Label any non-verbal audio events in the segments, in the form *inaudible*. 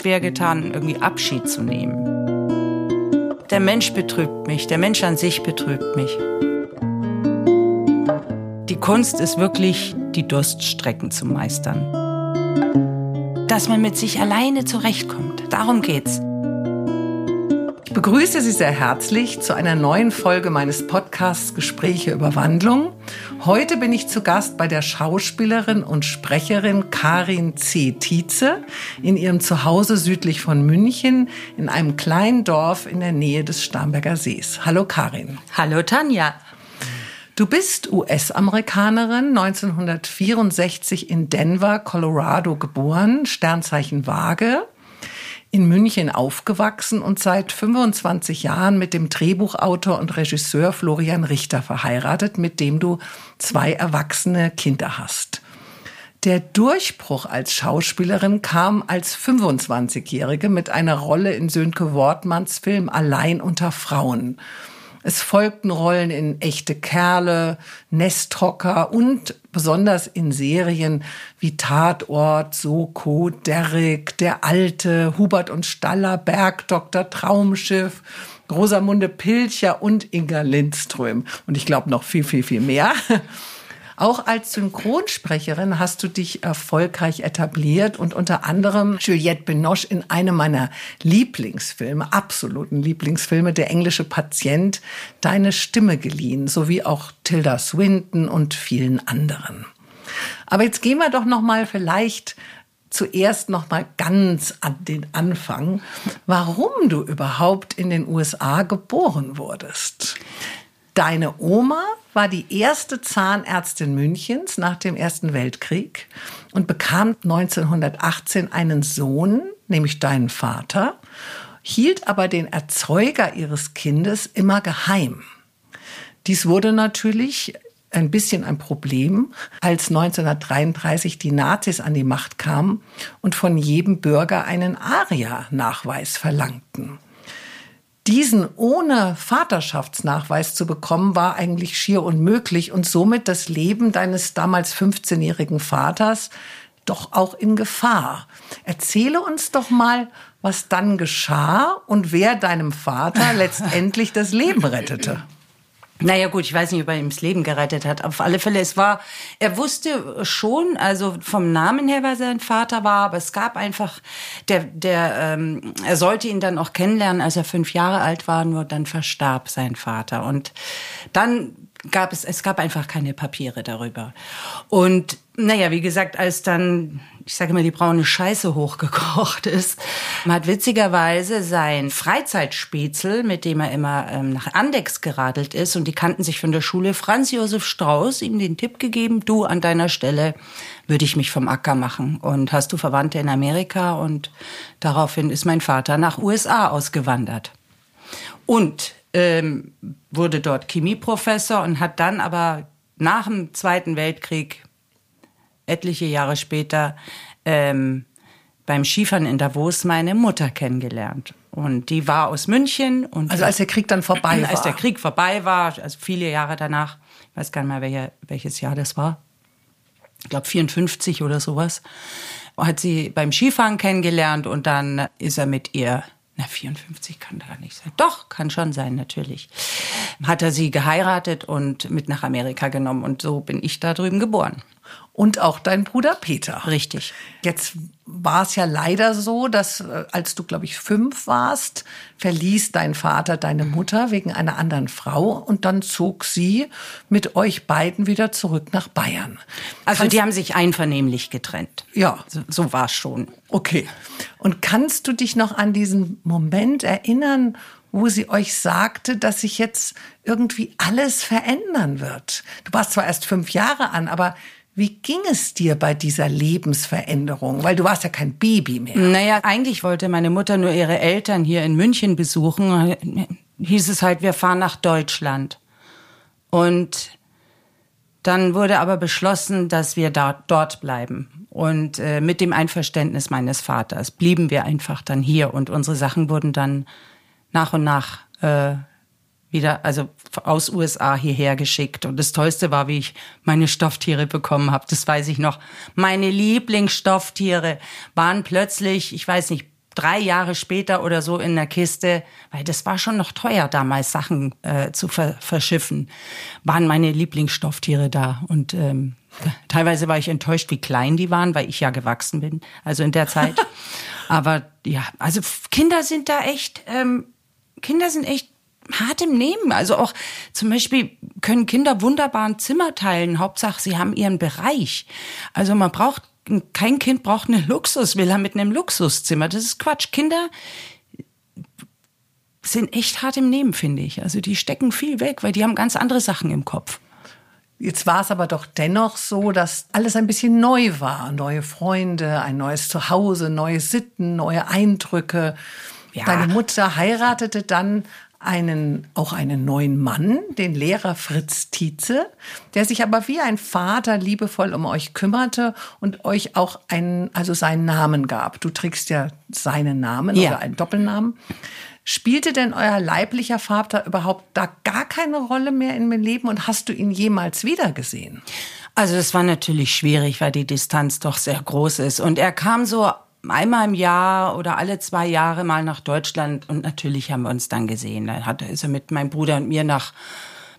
schwer getan, irgendwie Abschied zu nehmen. Der Mensch betrübt mich, der Mensch an sich betrübt mich. Die Kunst ist wirklich, die Durststrecken zu meistern. Dass man mit sich alleine zurechtkommt. Darum geht's. Ich begrüße Sie sehr herzlich zu einer neuen Folge meines Podcasts Gespräche über Wandlung. Heute bin ich zu Gast bei der Schauspielerin und Sprecherin Karin C. Tietze in ihrem Zuhause südlich von München in einem kleinen Dorf in der Nähe des Starnberger Sees. Hallo Karin. Hallo Tanja. Du bist US-Amerikanerin, 1964 in Denver, Colorado geboren, Sternzeichen Waage in München aufgewachsen und seit 25 Jahren mit dem Drehbuchautor und Regisseur Florian Richter verheiratet, mit dem du zwei erwachsene Kinder hast. Der Durchbruch als Schauspielerin kam als 25-Jährige mit einer Rolle in Sönke Wortmanns Film Allein unter Frauen. Es folgten Rollen in Echte Kerle, Nesthocker und besonders in Serien wie Tatort, Soko, Derrick, Der Alte, Hubert und Staller, Bergdoktor, Traumschiff, Rosamunde Pilcher und Inga Lindström. Und ich glaube noch viel, viel, viel mehr. Auch als Synchronsprecherin hast du dich erfolgreich etabliert und unter anderem Juliette Binoche in einem meiner Lieblingsfilme, absoluten Lieblingsfilme, Der englische Patient, deine Stimme geliehen, sowie auch Tilda Swinton und vielen anderen. Aber jetzt gehen wir doch noch mal vielleicht zuerst noch mal ganz an den Anfang, warum du überhaupt in den USA geboren wurdest. Deine Oma war die erste Zahnärztin Münchens nach dem Ersten Weltkrieg und bekam 1918 einen Sohn, nämlich deinen Vater, hielt aber den Erzeuger ihres Kindes immer geheim. Dies wurde natürlich ein bisschen ein Problem, als 1933 die Nazis an die Macht kamen und von jedem Bürger einen ARIA-Nachweis verlangten. Diesen ohne Vaterschaftsnachweis zu bekommen, war eigentlich schier unmöglich und somit das Leben deines damals 15-jährigen Vaters doch auch in Gefahr. Erzähle uns doch mal, was dann geschah und wer deinem Vater *laughs* letztendlich das Leben rettete. Naja gut, ich weiß nicht, ob er ihm das Leben gerettet hat. Auf alle Fälle, es war, er wusste schon, also vom Namen her, wer sein Vater war, aber es gab einfach, der, der, ähm, er sollte ihn dann auch kennenlernen, als er fünf Jahre alt war, nur dann verstarb sein Vater. Und dann gab es, es gab einfach keine Papiere darüber. Und naja, wie gesagt, als dann, ich sage immer, die braune Scheiße hochgekocht *laughs* ist, hat witzigerweise sein Freizeitspätzl, mit dem er immer ähm, nach Andex geradelt ist, und die kannten sich von der Schule, Franz Josef Strauß, ihm den Tipp gegeben, du an deiner Stelle würde ich mich vom Acker machen. Und hast du Verwandte in Amerika? Und daraufhin ist mein Vater nach USA ausgewandert. Und ähm, wurde dort Chemieprofessor und hat dann aber nach dem Zweiten Weltkrieg, etliche Jahre später, ähm, beim Skifahren in Davos meine Mutter kennengelernt. Und die war aus München. Und also als der Krieg dann vorbei war? *clears throat* Als der Krieg vorbei war, also viele Jahre danach, ich weiß gar nicht mehr, welcher, welches Jahr das war. Ich glaube 54 oder sowas. Hat sie beim Skifahren kennengelernt und dann ist er mit ihr na, 54 kann da nicht sein. Doch, kann schon sein, natürlich. Hat er sie geheiratet und mit nach Amerika genommen. Und so bin ich da drüben geboren und auch dein Bruder Peter. Richtig. Jetzt war es ja leider so, dass äh, als du, glaube ich, fünf warst, verließ dein Vater deine Mutter wegen einer anderen Frau und dann zog sie mit euch beiden wieder zurück nach Bayern. Also kannst die haben sich einvernehmlich getrennt. Ja. So, so war es schon. Okay. Und kannst du dich noch an diesen Moment erinnern, wo sie euch sagte, dass sich jetzt irgendwie alles verändern wird? Du warst zwar erst fünf Jahre an, aber wie ging es dir bei dieser Lebensveränderung? Weil du warst ja kein Baby mehr. Naja, eigentlich wollte meine Mutter nur ihre Eltern hier in München besuchen. Hieß es halt, wir fahren nach Deutschland. Und dann wurde aber beschlossen, dass wir da, dort bleiben. Und äh, mit dem Einverständnis meines Vaters blieben wir einfach dann hier. Und unsere Sachen wurden dann nach und nach äh, wieder, also aus USA hierher geschickt. Und das Tollste war, wie ich meine Stofftiere bekommen habe. Das weiß ich noch. Meine Lieblingsstofftiere waren plötzlich, ich weiß nicht, drei Jahre später oder so in der Kiste, weil das war schon noch teuer damals, Sachen äh, zu ver verschiffen, waren meine Lieblingsstofftiere da. Und ähm, *laughs* teilweise war ich enttäuscht, wie klein die waren, weil ich ja gewachsen bin, also in der Zeit. *laughs* Aber ja, also Kinder sind da echt, ähm, Kinder sind echt hart im Nehmen. Also auch zum Beispiel können Kinder wunderbar ein Zimmer teilen. Hauptsache, sie haben ihren Bereich. Also man braucht kein Kind braucht eine Luxusvilla mit einem Luxuszimmer. Das ist Quatsch. Kinder sind echt hart im Nehmen, finde ich. Also die stecken viel weg, weil die haben ganz andere Sachen im Kopf. Jetzt war es aber doch dennoch so, dass alles ein bisschen neu war. Neue Freunde, ein neues Zuhause, neue Sitten, neue Eindrücke. Ja. Deine Mutter heiratete dann einen, auch einen neuen Mann, den Lehrer Fritz Tietze, der sich aber wie ein Vater liebevoll um euch kümmerte und euch auch einen, also seinen Namen gab. Du trägst ja seinen Namen ja. oder einen Doppelnamen. Spielte denn euer leiblicher Vater überhaupt da gar keine Rolle mehr in meinem Leben und hast du ihn jemals wiedergesehen? Also es war natürlich schwierig, weil die Distanz doch sehr groß ist. Und er kam so einmal im Jahr oder alle zwei Jahre mal nach Deutschland und natürlich haben wir uns dann gesehen. Da hat, ist er mit meinem Bruder und mir nach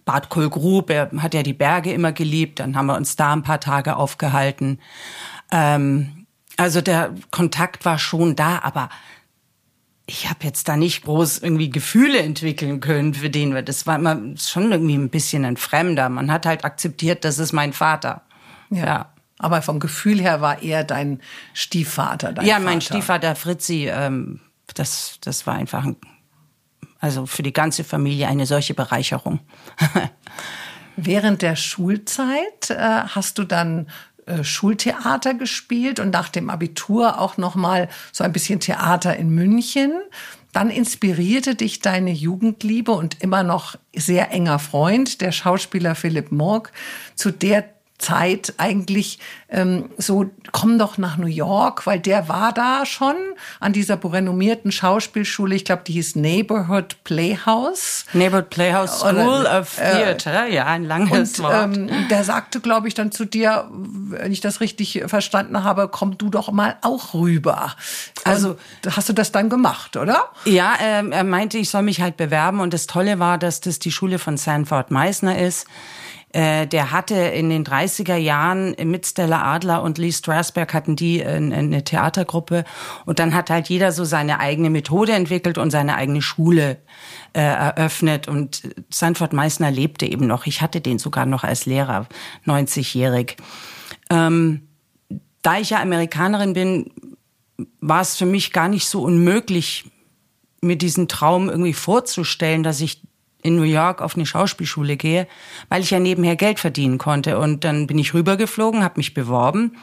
Bad Kohlgrub. Er hat ja die Berge immer geliebt. Dann haben wir uns da ein paar Tage aufgehalten. Ähm, also der Kontakt war schon da, aber ich habe jetzt da nicht groß irgendwie Gefühle entwickeln können für den. Das war immer schon irgendwie ein bisschen ein Fremder. Man hat halt akzeptiert, das ist mein Vater. ja. ja. Aber vom Gefühl her war er dein Stiefvater. Dein ja, Vater. mein Stiefvater Fritzi, ähm, das, das war einfach, ein, also für die ganze Familie eine solche Bereicherung. *laughs* Während der Schulzeit äh, hast du dann äh, Schultheater gespielt und nach dem Abitur auch noch mal so ein bisschen Theater in München. Dann inspirierte dich deine Jugendliebe und immer noch sehr enger Freund, der Schauspieler Philipp Morg, zu der Zeit eigentlich ähm, so, komm doch nach New York, weil der war da schon an dieser renommierten Schauspielschule, ich glaube, die hieß Neighborhood Playhouse. Neighborhood Playhouse School Oder, of äh, Theater, äh, ja, ein langes und, Wort. Ähm, der sagte, glaube ich, dann zu dir, wenn ich das richtig verstanden habe, komm du doch mal auch rüber. Also und hast du das dann gemacht, oder? Ja, ähm, er meinte, ich soll mich halt bewerben und das Tolle war, dass das die Schule von Sanford Meisner ist. Äh, der hatte in den 30er Jahren mit Stella Adler und Lee Strasberg hatten die eine Theatergruppe und dann hat halt jeder so seine eigene Methode entwickelt und seine eigene Schule äh, eröffnet und Sanford Meissner lebte eben noch. Ich hatte den sogar noch als Lehrer, 90-jährig. Ähm, da ich ja Amerikanerin bin, war es für mich gar nicht so unmöglich, mir diesen Traum irgendwie vorzustellen, dass ich in New York auf eine Schauspielschule gehe, weil ich ja nebenher Geld verdienen konnte. Und dann bin ich rübergeflogen, habe mich beworben,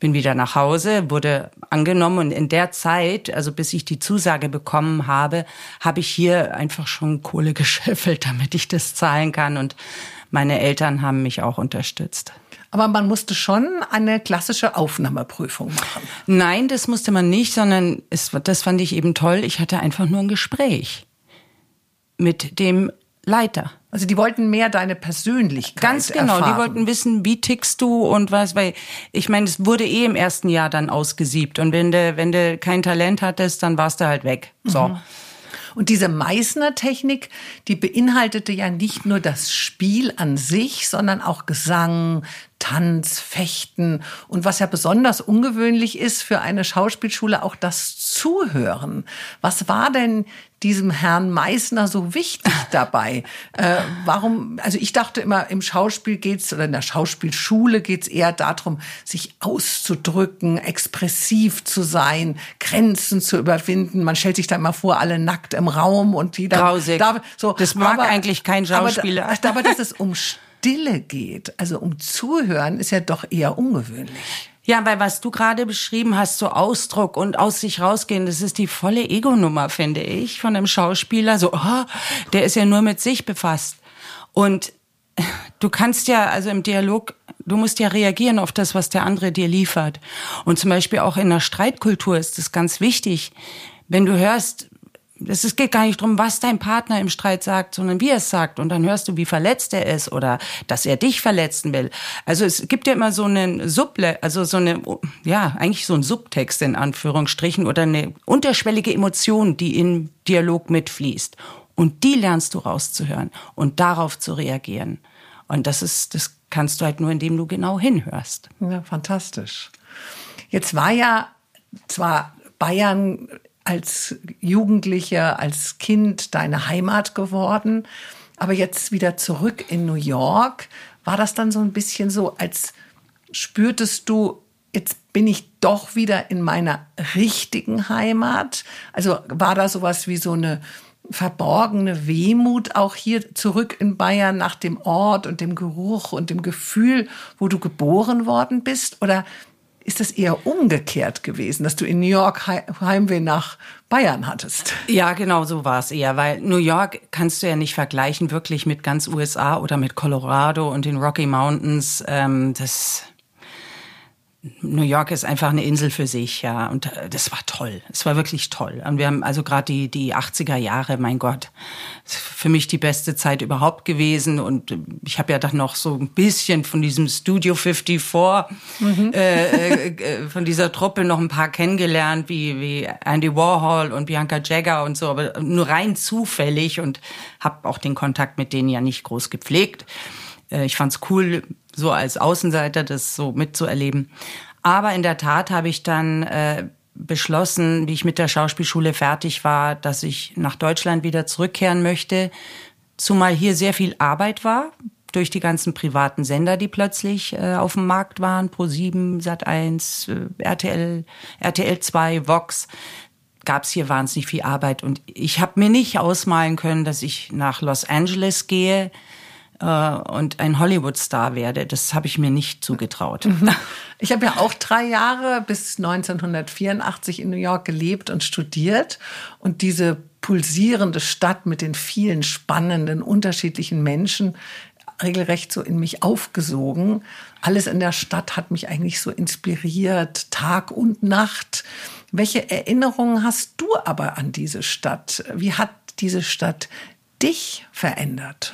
bin wieder nach Hause, wurde angenommen und in der Zeit, also bis ich die Zusage bekommen habe, habe ich hier einfach schon Kohle *laughs* gescheffelt, damit ich das zahlen kann. Und meine Eltern haben mich auch unterstützt. Aber man musste schon eine klassische Aufnahmeprüfung machen. Nein, das musste man nicht, sondern es, das fand ich eben toll. Ich hatte einfach nur ein Gespräch mit dem Leiter. Also die wollten mehr deine Persönlichkeit. Ganz genau, erfahren. die wollten wissen, wie tickst du und was, weil ich meine, es wurde eh im ersten Jahr dann ausgesiebt und wenn du wenn du kein Talent hattest, dann warst du halt weg. So. Mhm. Und diese Meißner-Technik, die beinhaltete ja nicht nur das Spiel an sich, sondern auch Gesang, Tanz, Fechten und was ja besonders ungewöhnlich ist für eine Schauspielschule, auch das Zuhören. Was war denn diesem Herrn Meißner so wichtig *laughs* dabei? äh, warum, also ich dachte immer, im Schauspiel geht's oder in der Schauspielschule geht's eher darum, sich auszudrücken, expressiv zu sein, Grenzen zu überwinden. Man stellt sich da immer vor, alle nackt im Raum und die da, da so. Das mag aber, eigentlich kein Schauspieler. Aber, aber dass es um Stille geht, also um Zuhören, ist ja doch eher ungewöhnlich. Ja, weil was du gerade beschrieben hast, so Ausdruck und aus sich rausgehen, das ist die volle Ego-Nummer, finde ich, von einem Schauspieler. So, oh, der ist ja nur mit sich befasst. Und du kannst ja, also im Dialog, du musst ja reagieren auf das, was der andere dir liefert. Und zum Beispiel auch in der Streitkultur ist es ganz wichtig, wenn du hörst, es geht gar nicht drum, was dein Partner im Streit sagt, sondern wie er es sagt. Und dann hörst du, wie verletzt er ist oder dass er dich verletzen will. Also es gibt ja immer so einen Suble, also so eine, ja, eigentlich so ein Subtext in Anführungsstrichen oder eine unterschwellige Emotion, die in Dialog mitfließt. Und die lernst du rauszuhören und darauf zu reagieren. Und das ist, das kannst du halt nur, indem du genau hinhörst. Ja, fantastisch. Jetzt war ja zwar Bayern als Jugendlicher, als Kind deine Heimat geworden, aber jetzt wieder zurück in New York. War das dann so ein bisschen so, als spürtest du, jetzt bin ich doch wieder in meiner richtigen Heimat? Also war da sowas wie so eine verborgene Wehmut auch hier zurück in Bayern nach dem Ort und dem Geruch und dem Gefühl, wo du geboren worden bist? Oder ist das eher umgekehrt gewesen, dass du in New York Heimweh nach Bayern hattest? Ja, genau so war es eher, weil New York kannst du ja nicht vergleichen wirklich mit ganz USA oder mit Colorado und den Rocky Mountains. Ähm, das New York ist einfach eine Insel für sich, ja. Und äh, das war toll. Es war wirklich toll. Und wir haben also gerade die, die 80er Jahre, mein Gott, für mich die beste Zeit überhaupt gewesen. Und äh, ich habe ja dann noch so ein bisschen von diesem Studio 54, mhm. äh, äh, von dieser Truppe noch ein paar kennengelernt, wie, wie Andy Warhol und Bianca Jagger und so, aber nur rein zufällig und habe auch den Kontakt mit denen ja nicht groß gepflegt. Äh, ich fand's cool, so als Außenseiter das so mitzuerleben. Aber in der Tat habe ich dann äh, beschlossen, wie ich mit der Schauspielschule fertig war, dass ich nach Deutschland wieder zurückkehren möchte, zumal hier sehr viel Arbeit war durch die ganzen privaten Sender, die plötzlich äh, auf dem Markt waren, Pro7, Sat1, äh, RTL, RTL 2, Vox. Gab es hier wahnsinnig viel Arbeit. Und ich habe mir nicht ausmalen können, dass ich nach Los Angeles gehe und ein Hollywood-Star werde. Das habe ich mir nicht zugetraut. *laughs* Ich habe ja auch drei Jahre bis 1984 in New York gelebt und studiert. Und diese pulsierende Stadt mit den vielen spannenden, unterschiedlichen Menschen regelrecht so in mich aufgesogen. Alles in der Stadt hat mich eigentlich so inspiriert, Tag und Nacht. Welche Erinnerungen hast du aber an diese Stadt? Wie hat diese Stadt dich verändert?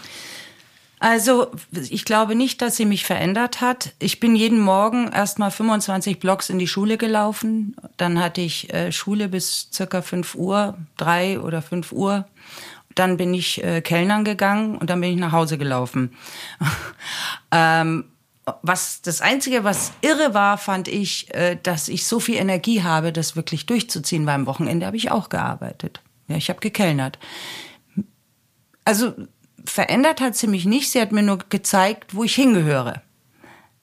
Also ich glaube nicht, dass sie mich verändert hat. Ich bin jeden Morgen erst mal 25 Blocks in die Schule gelaufen. Dann hatte ich äh, Schule bis circa 5 Uhr, 3 oder 5 Uhr. Dann bin ich äh, Kellnern gegangen und dann bin ich nach Hause gelaufen. *laughs* ähm, was das einzige, was irre war, fand ich, äh, dass ich so viel Energie habe, das wirklich durchzuziehen. Weil am Wochenende habe ich auch gearbeitet. Ja, ich habe gekellnert. Also verändert hat sie mich nicht. Sie hat mir nur gezeigt, wo ich hingehöre.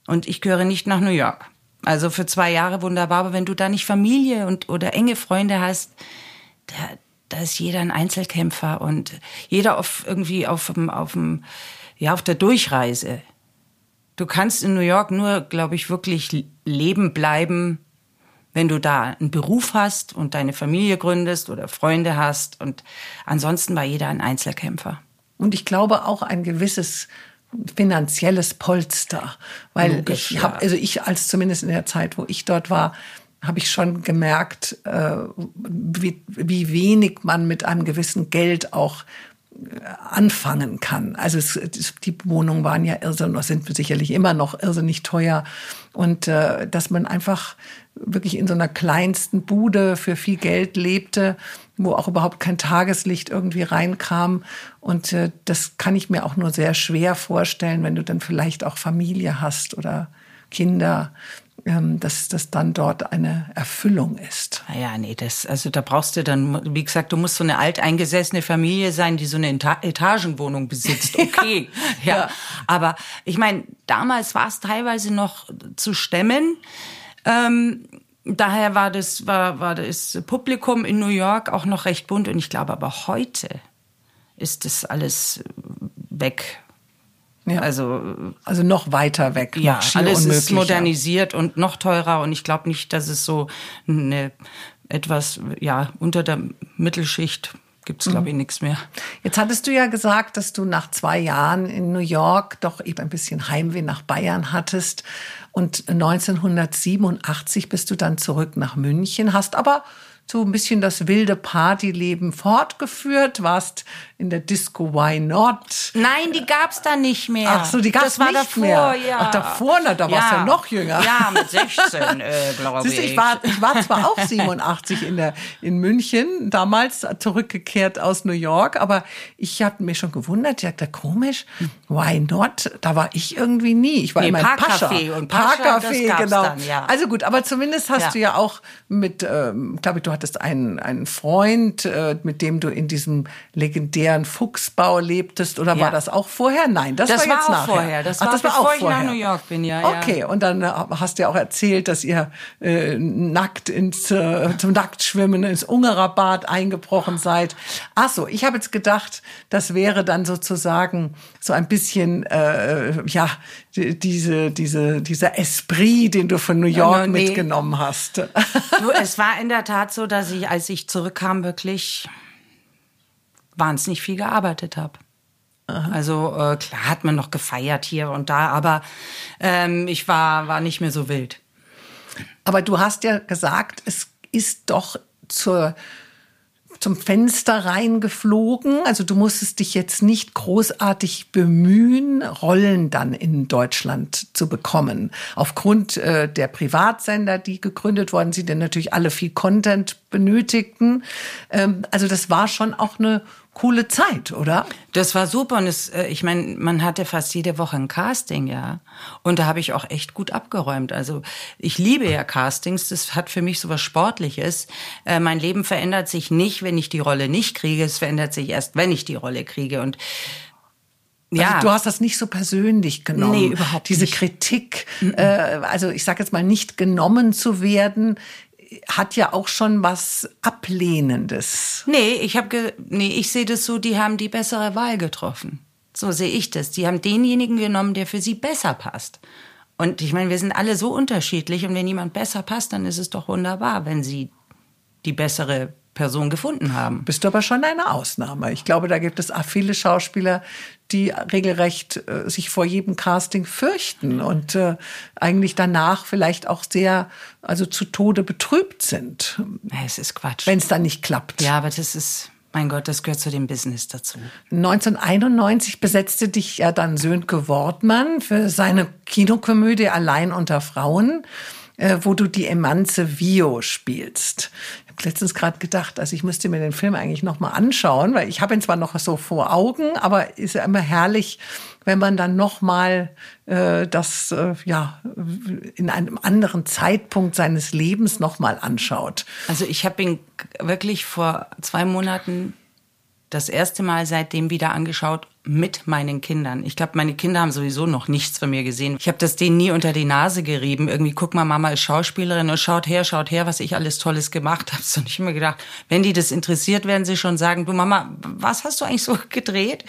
Und ich gehöre nicht nach New York. Also für zwei Jahre wunderbar, aber wenn du da nicht Familie und oder enge Freunde hast, da, da ist jeder ein Einzelkämpfer und jeder auf irgendwie auf dem, auf dem, ja, auf der Durchreise. Du kannst in New York nur, glaube ich, wirklich leben bleiben, wenn du da einen Beruf hast und deine Familie gründest oder Freunde hast. Und ansonsten war jeder ein Einzelkämpfer. Und ich glaube auch ein gewisses finanzielles Polster, weil Logisch, ich habe, also ich als zumindest in der Zeit, wo ich dort war, habe ich schon gemerkt, äh, wie, wie wenig man mit einem gewissen Geld auch äh, anfangen kann. Also es, die Wohnungen waren ja irrsinnig, sind sicherlich immer noch irrsinnig teuer und äh, dass man einfach wirklich in so einer kleinsten Bude für viel Geld lebte wo auch überhaupt kein Tageslicht irgendwie reinkam. Und äh, das kann ich mir auch nur sehr schwer vorstellen, wenn du dann vielleicht auch Familie hast oder Kinder, ähm, dass das dann dort eine Erfüllung ist. Naja, nee, das, also da brauchst du dann, wie gesagt, du musst so eine alteingesessene Familie sein, die so eine Etagenwohnung besitzt. *laughs* Okay, ja. ja. Aber ich meine, damals war es teilweise noch zu stemmen. Ähm, daher war das, war, war das Publikum in New York auch noch recht bunt. Und ich glaube aber heute ist das alles weg. Ja. Also, also noch weiter weg. Ja, alles ist modernisiert und noch teurer. Und ich glaube nicht, dass es so eine etwas, ja, unter der Mittelschicht gibt es, glaube ich, mhm. nichts mehr. Jetzt hattest du ja gesagt, dass du nach zwei Jahren in New York doch eben ein bisschen Heimweh nach Bayern hattest. Und 1987 bist du dann zurück nach München, hast aber so ein bisschen das wilde Partyleben fortgeführt, warst in der Disco Why Not. Nein, die gab's da nicht mehr. Ach so, die gab's das war nicht davor, mehr. Ja. Ach, davor, na, da ja. warst du ja noch jünger. Ja, mit 16, äh, *laughs* glaube ich. ich war, ich war zwar auch 87 in, der, in München, damals zurückgekehrt aus New York, aber ich habe mich schon gewundert, ich dachte, komisch, why not? Da war ich irgendwie nie. Ich war Nee, immer in Pascha. Parkcafé und Pascha, das gab's genau. dann, ja. Also gut, aber zumindest hast Ja. du ja auch mit, ähm, glaube ich, du hattest einen, einen Freund, äh, mit dem du in diesem legendären Fuchsbau lebtest, oder Ja. war das auch vorher? Nein, das, Das war jetzt war auch nachher. vorher. Das Ach, war, das war bevor auch ich nach vorher. New York bin, ja. Okay, und dann hast du ja auch erzählt, dass ihr äh, nackt ins äh, zum Nacktschwimmen ins Ungererbad eingebrochen seid. Ach so, ich habe jetzt gedacht, das wäre dann sozusagen so ein bisschen äh, ja die- diese diese dieser Esprit, den du von New York no, nee. mitgenommen hast. *laughs* Du, es war in der Tat so, dass ich, als ich zurückkam, wirklich wahnsinnig viel gearbeitet habe. Also äh, klar hat man noch gefeiert hier und da, aber ähm, ich war, war nicht mehr so wild. Aber du hast ja gesagt, es ist doch zur zum Fenster reingeflogen. Also du musstest dich jetzt nicht großartig bemühen, Rollen dann in Deutschland zu bekommen. Aufgrund äh, der Privatsender, die gegründet worden sind, die natürlich alle viel Content benötigten. Ähm, also das war schon auch eine coole Zeit, oder? Das war super und es, äh, ich meine, man hatte fast jede Woche ein Casting, ja. Und da habe ich auch echt gut abgeräumt. Also ich liebe ja Castings, das hat für mich so was Sportliches. Äh, mein Leben verändert sich nicht, wenn ich die Rolle nicht kriege, es verändert sich erst, wenn ich die Rolle kriege. Und ja, Also du hast das nicht so persönlich genommen. Nee, überhaupt Diese nicht. Kritik, äh, also ich sage jetzt mal, nicht genommen zu werden, hat ja auch schon was Ablehnendes. Nee, ich habe nee, ich sehe das so, die haben die bessere Wahl getroffen. So sehe ich das. Die haben denjenigen genommen, der für sie besser passt. Und ich meine, wir sind alle so unterschiedlich und wenn jemand besser passt, dann ist es doch wunderbar, wenn sie die bessere Person gefunden haben. Bist du aber schon eine Ausnahme. Ich glaube, da gibt es auch viele Schauspieler, die regelrecht äh, sich vor jedem Casting fürchten und äh, eigentlich danach vielleicht auch sehr, also zu Tode betrübt sind, Es ist Quatsch. wenn es dann nicht klappt. ja, aber das ist, mein Gott, das gehört zu dem Business dazu. 1991 besetzte dich ja dann Sönke Wortmann für seine Kinokomödie Allein unter Frauen, äh, wo du die Emanze Vio spielst. Letztens gerade gedacht, also ich müsste mir den Film eigentlich noch mal anschauen, weil ich habe ihn zwar noch so vor Augen, aber ist ja immer herrlich, wenn man dann noch mal äh, das äh, ja in einem anderen Zeitpunkt seines Lebens noch mal anschaut. Also ich habe ihn wirklich vor zwei Monaten das erste Mal seitdem wieder angeschaut mit meinen Kindern. Ich glaube, meine Kinder haben sowieso noch nichts von mir gesehen. Ich habe das denen nie unter die Nase gerieben. Irgendwie, guck mal, Mama ist Schauspielerin und schaut her, schaut her, was ich alles Tolles gemacht habe. *laughs* So nicht immer gedacht, wenn die das interessiert, werden sie schon sagen, du Mama, was hast du eigentlich so gedreht?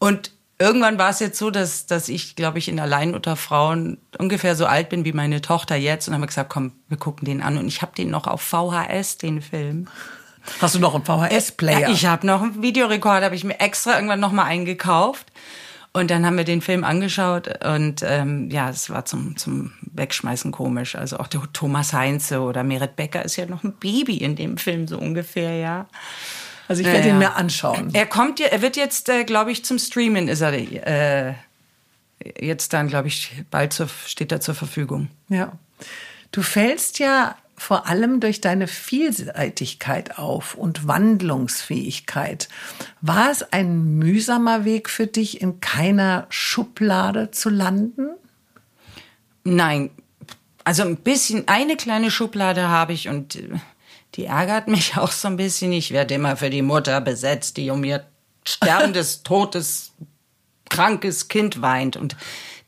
Und irgendwann war es jetzt so, dass, dass ich, glaube ich, in Allein unter Frauen ungefähr so alt bin wie meine Tochter jetzt. Und haben wir gesagt, komm, wir gucken den an. Und ich habe den noch auf VHS, den Film. Hast du noch einen VHS-Player? Ja, ich habe noch einen Videorekorder, habe ich mir extra irgendwann noch mal eingekauft. Und dann haben wir den Film angeschaut und ähm, ja, es war zum, zum Wegschmeißen komisch. Also auch der Thomas Heinze oder Merit Becker ist ja noch ein Baby in dem Film so ungefähr, ja. also ich werde Ja, ihn mir anschauen. Er kommt, ja- er wird jetzt, äh, glaube ich, zum Streamen ist er äh, jetzt dann, glaube ich, bald zur, steht er zur Verfügung. Ja. Du fällst ja vor allem durch deine Vielseitigkeit auf und Wandlungsfähigkeit. War es ein mühsamer Weg für dich, in keiner Schublade zu landen? Nein, also ein bisschen, eine kleine Schublade habe ich und äh, die ärgert mich *laughs* auch so ein bisschen. Ich werde immer für die Mutter besetzt, die um ihr sterbendes, *laughs* totes, krankes Kind weint und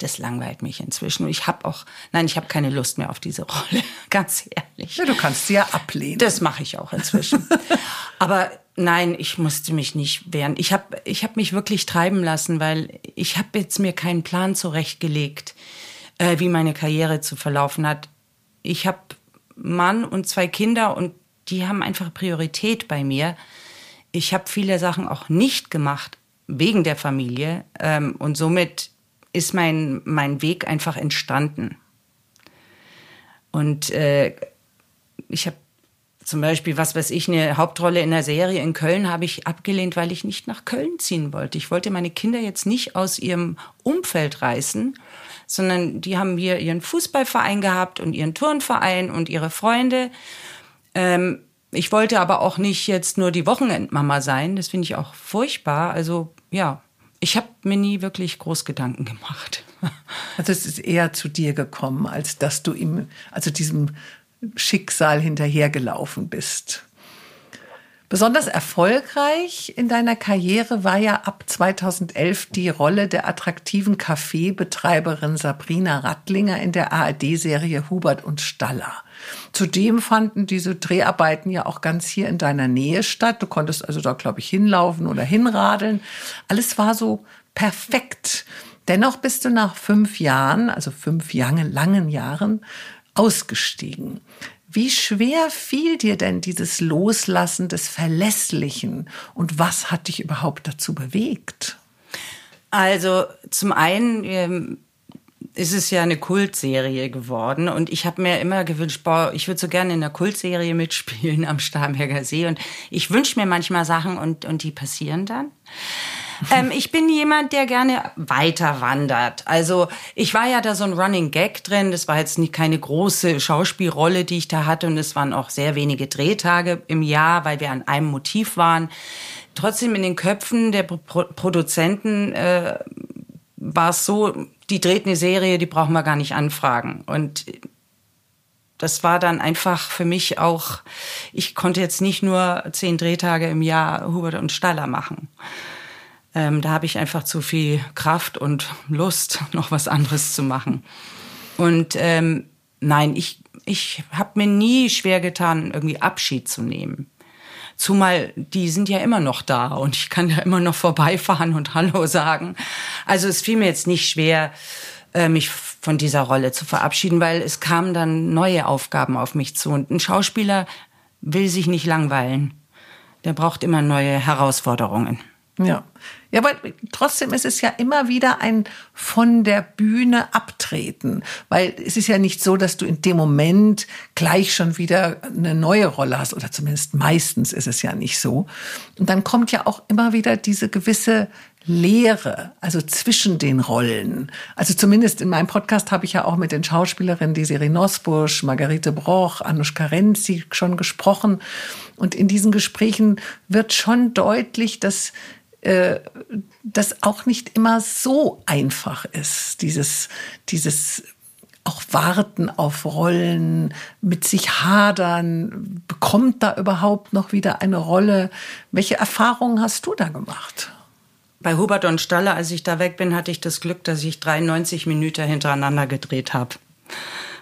das langweilt mich inzwischen. Und ich habe auch, nein, ich habe keine Lust mehr auf diese *laughs* Rolle, ganz ehrlich. Ja, du kannst sie ja ablehnen. Das mache ich auch inzwischen. *laughs* Aber nein, ich musste mich nicht wehren. Ich habe ich hab mich wirklich treiben lassen, weil ich habe jetzt mir keinen Plan zurechtgelegt, äh, wie meine Karriere zu verlaufen hat. Ich habe Mann und zwei Kinder und die haben einfach Priorität bei mir. Ich habe viele Sachen auch nicht gemacht wegen der Familie ähm, und somit ist mein, mein Weg einfach entstanden. Und äh, ich habe zum Beispiel, was weiß ich, eine Hauptrolle in der Serie in Köln habe ich abgelehnt, weil ich nicht nach Köln ziehen wollte. Ich wollte meine Kinder jetzt nicht aus ihrem Umfeld reißen, sondern die haben hier ihren Fußballverein gehabt und ihren Turnverein und ihre Freunde. Ähm, ich wollte aber auch nicht jetzt nur die Wochenendmama sein. Das finde ich auch furchtbar. Also ja, ich habe mir nie wirklich groß Gedanken gemacht. *laughs* Also es ist eher zu dir gekommen, als dass du ihm, also diesem Schicksal hinterhergelaufen bist. Besonders erfolgreich in deiner Karriere war ja ab 2011 die Rolle der attraktiven Kaffeebetreiberin Sabrina Rattlinger in der ARD-Serie Hubert und Staller. Zudem fanden diese Dreharbeiten ja auch ganz hier in deiner Nähe statt. Du konntest also da, glaube ich, hinlaufen oder hinradeln. Alles war so perfekt. Dennoch bist du nach fünf Jahren, also fünf langen, langen Jahren, ausgestiegen. Wie schwer fiel dir denn dieses Loslassen des Verlässlichen und was hat dich überhaupt dazu bewegt? Also zum einen ähm, ist es ja eine Kultserie geworden und ich habe mir immer gewünscht, boah, ich würde so gerne in einer Kultserie mitspielen am Starnberger See und ich wünsche mir manchmal Sachen und, und die passieren dann. *laughs* Ähm, ich bin jemand, der gerne weiter wandert. Also ich war ja da so ein Running Gag drin. Das war jetzt nicht keine große Schauspielrolle, die ich da hatte. Und es waren auch sehr wenige Drehtage im Jahr, weil wir an einem Motiv waren. Trotzdem in den Köpfen der Pro Produzenten äh, war es so, die dreht eine Serie, die brauchen wir gar nicht anfragen. Und das war dann einfach für mich auch, ich konnte jetzt nicht nur zehn Drehtage im Jahr Hubert und Staller machen. Ähm, da habe ich einfach zu viel Kraft und Lust, *laughs* noch was anderes zu machen. Und ähm, nein, ich, ich habe mir nie schwer getan, irgendwie Abschied zu nehmen. Zumal die sind ja immer noch da und ich kann ja immer noch vorbeifahren und Hallo sagen. Also es fiel mir jetzt nicht schwer, äh, mich von dieser Rolle zu verabschieden, weil es kamen dann neue Aufgaben auf mich zu. Und ein Schauspieler will sich nicht langweilen. Der braucht immer neue Herausforderungen. Ja. Ja, aber trotzdem ist es ja immer wieder ein von der Bühne abtreten, weil es ist ja nicht so, dass du in dem Moment gleich schon wieder eine neue Rolle hast oder zumindest meistens ist es ja nicht so. Und dann kommt ja auch immer wieder diese gewisse Leere, also zwischen den Rollen. Also zumindest in meinem Podcast habe ich ja auch mit den Schauspielerinnen Desiree Nosbusch, Margarete Broch, Anushka Renzi schon gesprochen. Und in diesen Gesprächen wird schon deutlich, dass äh, das auch nicht immer so einfach ist, dieses, dieses auch warten auf Rollen, mit sich hadern, bekommt da überhaupt noch wieder eine Rolle? Welche Erfahrungen hast du da gemacht? Bei Hubert und Staller, als ich da weg bin, hatte ich das Glück, dass ich 93 Minuten hintereinander gedreht habe.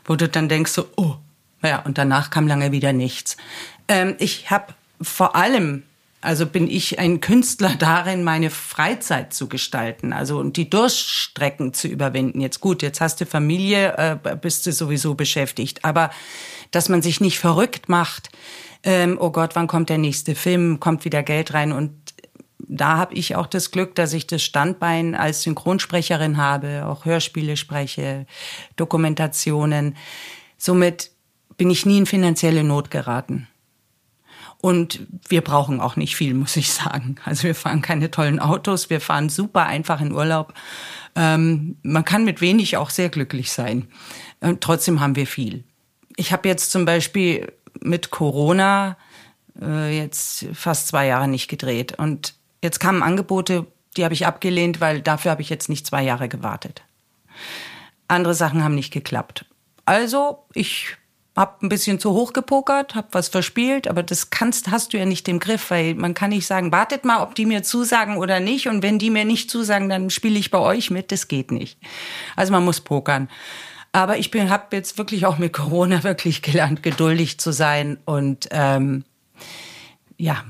Wo du dann denkst so, oh, ja, und danach kam lange wieder nichts. Ähm, ich habe vor allem also bin ich ein Künstler *laughs* darin, meine Freizeit zu gestalten, also und die Durststrecken zu überwinden. Jetzt gut, jetzt hast du Familie, äh, bist du sowieso beschäftigt, aber dass man sich nicht verrückt macht. Ähm, oh Gott, wann kommt der nächste Film? Kommt wieder Geld rein? Und da habe ich auch das Glück, dass ich das Standbein als Synchronsprecherin habe, auch Hörspiele spreche, Dokumentationen. Somit bin ich nie in finanzielle Not geraten. Und wir brauchen auch nicht viel, muss ich sagen. Also wir fahren keine tollen Autos, wir fahren super einfach in Urlaub. Ähm, man kann mit wenig auch sehr glücklich sein. Und trotzdem haben wir viel. Ich habe jetzt zum Beispiel mit Corona äh, jetzt fast zwei Jahre nicht gedreht. Und jetzt kamen Angebote, die habe ich abgelehnt, weil dafür habe ich jetzt nicht zwei Jahre gewartet. Andere Sachen haben nicht geklappt. Also ich hab ein bisschen zu hoch gepokert, hab was verspielt, aber das kannst, hast du ja nicht im Griff, weil man kann nicht sagen, wartet mal, ob die mir zusagen oder nicht und wenn die mir nicht zusagen, dann spiele ich bei euch mit, das geht nicht. Also man muss pokern. Aber ich bin, habe jetzt wirklich auch mit Corona *laughs* wirklich gelernt, geduldig zu sein und ähm, ja,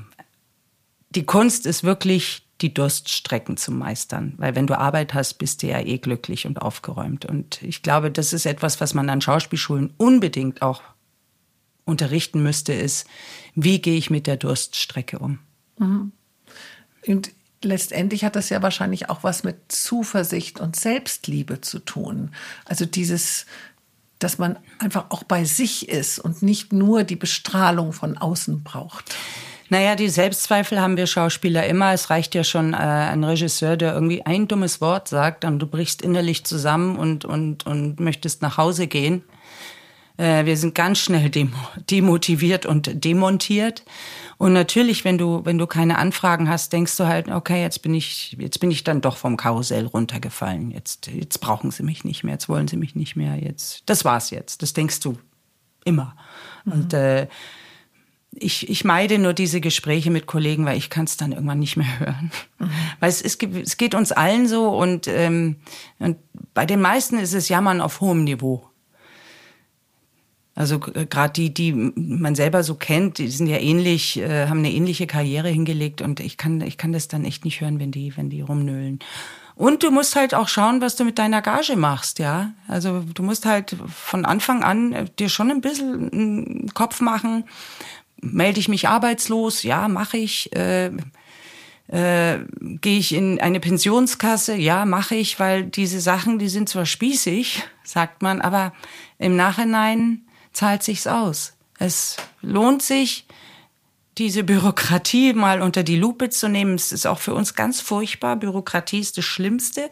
die Kunst ist wirklich die Durststrecken zu meistern. Weil wenn du Arbeit hast, bist du ja eh glücklich und aufgeräumt. Und ich glaube, das ist etwas, was man an Schauspielschulen unbedingt auch unterrichten müsste, ist, wie gehe ich mit der Durststrecke um? Mhm. Und letztendlich hat das ja wahrscheinlich auch was mit Zuversicht und Selbstliebe zu tun. Also dieses dass man einfach auch bei sich ist und nicht nur die Bestrahlung von außen braucht? Naja, die Selbstzweifel haben wir Schauspieler immer. Es reicht ja schon äh, ein Regisseur, der irgendwie ein dummes Wort sagt, und du brichst innerlich zusammen und, und, und möchtest nach Hause gehen. Äh, wir sind ganz schnell dem demotiviert und demontiert. Und natürlich, wenn du, wenn du keine Anfragen hast, denkst du halt, okay, jetzt bin ich, jetzt bin ich dann doch vom Karussell runtergefallen. Jetzt, jetzt brauchen sie mich nicht mehr, jetzt wollen sie mich nicht mehr, jetzt, das war's jetzt. Das denkst du immer. Mhm. Und, äh, ich, ich meide nur diese Gespräche mit Kollegen, weil ich kann es dann irgendwann nicht mehr hören. Mhm. Weil es, es, es geht uns allen so und, ähm, und bei den meisten ist es Jammern auf hohem Niveau. Also gerade die, die man selber so kennt, die sind ja ähnlich, äh, haben eine ähnliche Karriere hingelegt und ich kann, ich kann das dann echt nicht hören, wenn die, wenn die rumnöhlen. Und du musst halt auch schauen, was du mit deiner Gage machst, ja. Also du musst halt von Anfang an äh, dir schon ein bisschen einen Kopf machen. Melde ich mich arbeitslos? Ja, mache ich. Äh, äh, Gehe ich in eine Pensionskasse? Ja, mache ich, weil diese Sachen, die sind zwar spießig, sagt man, aber im Nachhinein zahlt sich's aus. Es lohnt sich, diese Bürokratie mal unter die Lupe zu nehmen. Es ist auch für uns ganz furchtbar. Bürokratie ist das Schlimmste.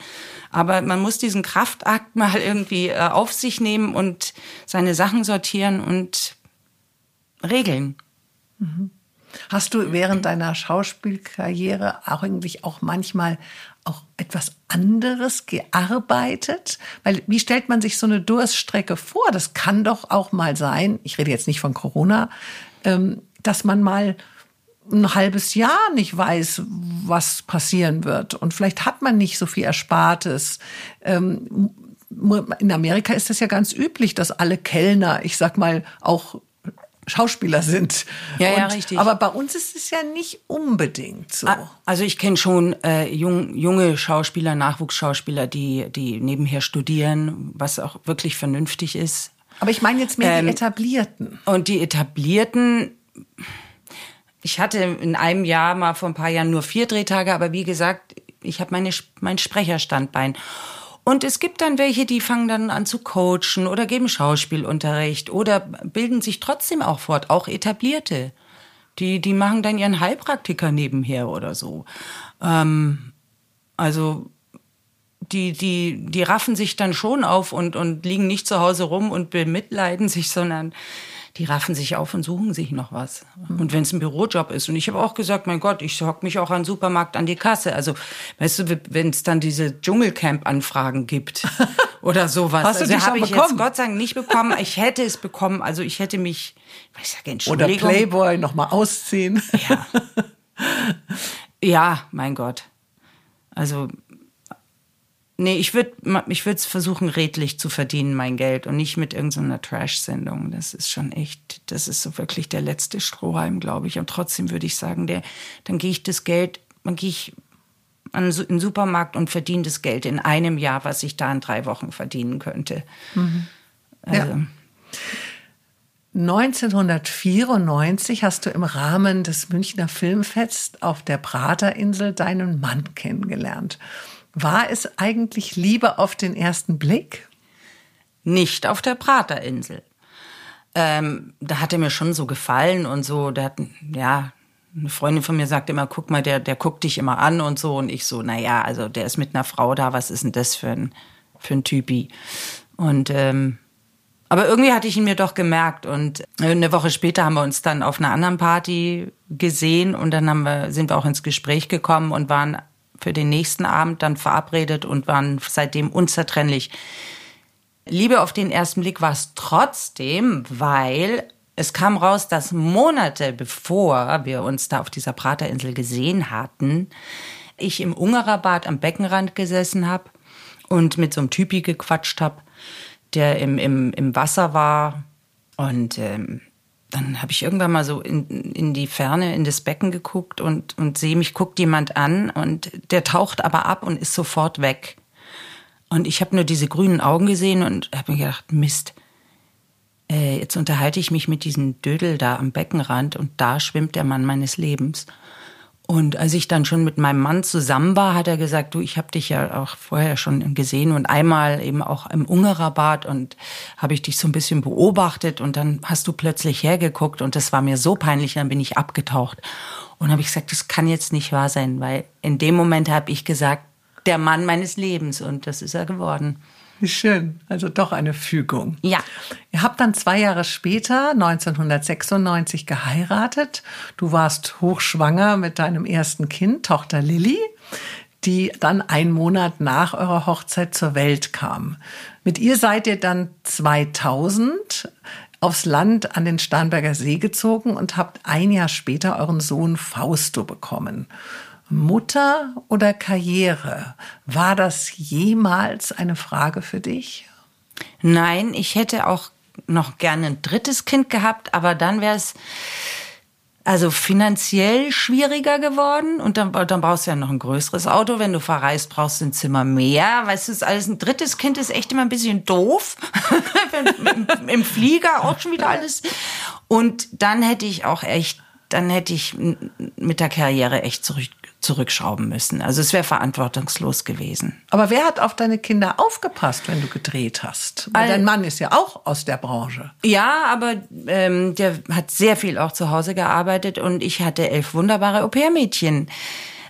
Aber man muss diesen Kraftakt mal irgendwie äh, auf sich nehmen und seine Sachen sortieren und regeln. Hast du während deiner Schauspielkarriere auch eigentlich auch manchmal auch etwas anderes gearbeitet? Weil wie stellt man sich so eine Durststrecke vor? Das kann doch auch mal sein, ich rede jetzt nicht von Corona, ähm, dass man mal ein halbes Jahr nicht weiß, was passieren wird. Und vielleicht hat man nicht so viel Erspartes. Ähm, in Amerika ist das ja ganz üblich, dass alle Kellner, ich sag mal, auch Schauspieler sind. Ja, und, ja, richtig. Aber bei uns ist es ja nicht unbedingt so. Also ich kenne schon äh, jung, junge Schauspieler, Nachwuchsschauspieler, die, die nebenher studieren, was auch wirklich vernünftig ist. Aber ich meine jetzt mehr ähm, die Etablierten. Und die Etablierten, ich hatte in einem Jahr mal vor ein paar Jahren nur vier Drehtage, aber wie gesagt, ich habe meine mein Sprecherstandbein. Und es gibt dann welche, die fangen dann an zu coachen oder geben Schauspielunterricht oder bilden sich trotzdem auch fort, auch etablierte. Die, die machen dann ihren Heilpraktiker nebenher oder so. Ähm, also die, die, die raffen sich dann schon auf und, und liegen nicht zu Hause rum und bemitleiden *laughs* sich, sondern die raffen sich auf und suchen sich noch was. Und wenn es ein Bürojob ist. Und ich habe auch gesagt, mein Gott, ich hock mich auch an den Supermarkt an die Kasse. Also, weißt du, wenn es dann diese Dschungelcamp-Anfragen gibt *laughs* oder sowas. Hast du also, habe ich jetzt Gott sei Dank nicht bekommen. Ich hätte es bekommen. Also ich hätte mich, ich sage Entschuldigung. Oder Playboy noch mal ausziehen. Ja. ja, mein Gott. Also Nee, ich würde ich würde versuchen redlich zu verdienen mein Geld und nicht mit irgendeiner Trash-Sendung. Das ist schon echt, das ist so wirklich der letzte Strohhalm, glaube ich. Und trotzdem würde ich sagen, der dann gehe ich das Geld, dann gehe ich an den Supermarkt und verdiene das Geld in einem Jahr, was ich da in drei Wochen verdienen könnte. Mhm. Also. Ja. 1994 hast du im Rahmen des Münchner Filmfests auf der Praterinsel deinen Mann kennengelernt. War es eigentlich Liebe auf den ersten Blick? Nicht auf der Praterinsel. Ähm, da hat er mir schon so gefallen und so. Der hat, ja, eine Freundin von mir sagte immer, guck mal, der, der guckt dich immer an und so. Und ich so, na ja, also der ist mit einer Frau da, was ist denn das für ein, für ein Typi? Und, ähm, aber irgendwie hatte ich ihn mir doch gemerkt. Und eine Woche später haben wir uns dann auf einer anderen Party gesehen und dann haben wir, sind wir auch ins Gespräch gekommen und waren für den nächsten Abend dann verabredet und waren seitdem unzertrennlich. Liebe auf den ersten Blick war es trotzdem, weil es kam raus, dass Monate bevor wir uns da auf dieser Praterinsel gesehen hatten, ich im Ungererbad am Beckenrand gesessen habe und mit so einem Typi gequatscht habe, der im, im, im Wasser war. Und ähm, dann habe ich irgendwann mal so in, in die Ferne, in das Becken geguckt und, und sehe mich, guckt jemand an und der taucht aber ab und ist sofort weg. Und ich habe nur diese grünen Augen gesehen und habe mir gedacht, Mist, äh, jetzt unterhalte ich mich mit diesem Dödel da am Beckenrand und da schwimmt der Mann meines Lebens. Und als ich dann schon mit meinem Mann zusammen war, hat er gesagt, du, ich habe dich ja auch vorher schon gesehen und einmal eben auch im Ungererbad und habe ich dich so ein bisschen beobachtet und dann hast du plötzlich hergeguckt und das war mir so peinlich, dann bin ich abgetaucht. Und habe ich gesagt, das kann jetzt nicht wahr sein, weil in dem Moment habe ich gesagt, der Mann meines Lebens und das ist er geworden. Wie schön. Also doch eine Fügung. Ja. Ihr habt dann zwei Jahre später, 1996, geheiratet. Du warst hochschwanger mit deinem ersten Kind, Tochter Lilly, die dann einen Monat nach eurer Hochzeit zur Welt kam. Mit ihr seid ihr dann 2000 aufs Land an den Starnberger See gezogen und habt ein Jahr später euren Sohn Fausto bekommen. Mutter oder Karriere? War das jemals eine Frage für dich? Nein, ich hätte auch noch gerne ein drittes Kind gehabt, aber dann wäre es also finanziell schwieriger geworden und dann, dann brauchst du ja noch ein größeres Auto. Wenn du verreist, brauchst du ein Zimmer mehr. Weißt du, ist alles ein drittes Kind ist echt immer ein bisschen doof. *laughs* Im, Im Flieger auch schon wieder alles. Und dann hätte ich auch echt, dann hätte ich mit der Karriere echt zurück, zurückschrauben müssen. Also es wäre verantwortungslos gewesen. Aber wer hat auf deine Kinder aufgepasst, wenn du gedreht hast? Weil dein Mann ist ja auch aus der Branche. Ja, aber ähm, der hat sehr viel auch zu Hause gearbeitet und ich hatte elf wunderbare Au-pair-Mädchen.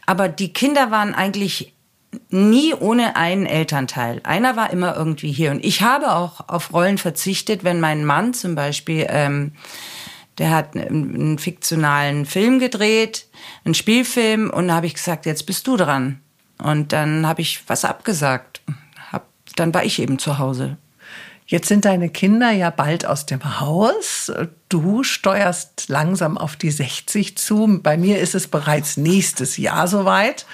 Aber die Kinder waren eigentlich nie ohne einen Elternteil. Einer war immer irgendwie hier. Und ich habe auch auf Rollen verzichtet, wenn mein Mann zum Beispiel, ähm, der hat einen, fiktionalen Film gedreht einen Spielfilm und da habe ich gesagt, jetzt bist du dran. Und dann habe ich was abgesagt. Hab, dann war ich eben zu Hause. Jetzt sind deine Kinder ja bald aus dem Haus. Du steuerst langsam auf die 60 zu. Bei mir ist es bereits nächstes Jahr soweit.